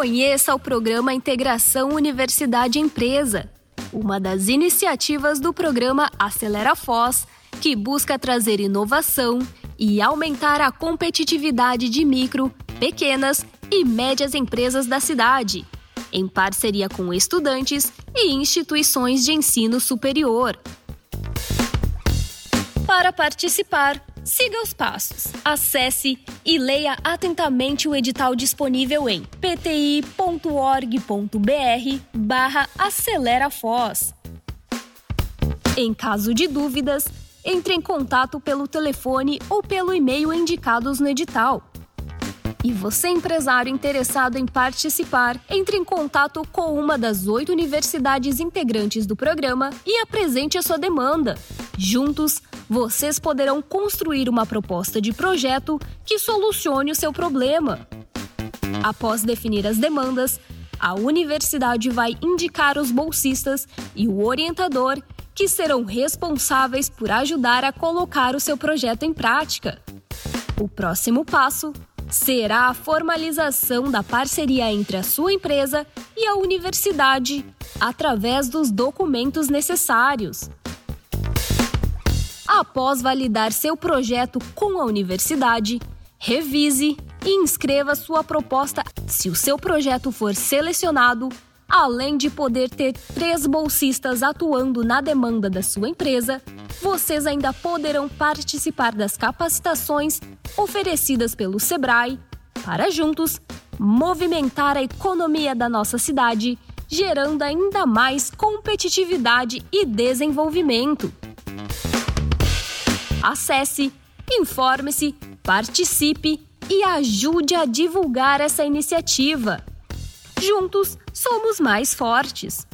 Conheça o programa Integração Universidade Empresa, uma das iniciativas do programa Acelera Foz, que busca trazer inovação e aumentar a competitividade de micro, pequenas e médias empresas da cidade, em parceria com estudantes e instituições de ensino superior. Para participar, siga os passos. Acesse e leia atentamente o edital disponível em pti.org.br barra acelerafoz. Em caso de dúvidas, entre em contato pelo telefone ou pelo e-mail indicados no edital. E você, empresário interessado em participar, entre em contato com uma das oito universidades integrantes do programa e apresente a sua demanda. Juntos, vocês poderão construir uma proposta de projeto que solucione o seu problema. Após definir as demandas, a universidade vai indicar os bolsistas e o orientador que serão responsáveis por ajudar a colocar o seu projeto em prática. O próximo passo será a formalização da parceria entre a sua empresa e a universidade através dos documentos necessários. Após validar seu projeto com a universidade, revise e inscreva sua proposta. Se o seu projeto for selecionado, além de poder ter três bolsistas atuando na demanda da sua empresa, vocês ainda poderão participar das capacitações oferecidas pelo Sebrae para juntos movimentar a economia da nossa cidade, gerando ainda mais competitividade e desenvolvimento. Acesse, informe-se, participe e ajude a divulgar essa iniciativa. Juntos somos mais fortes.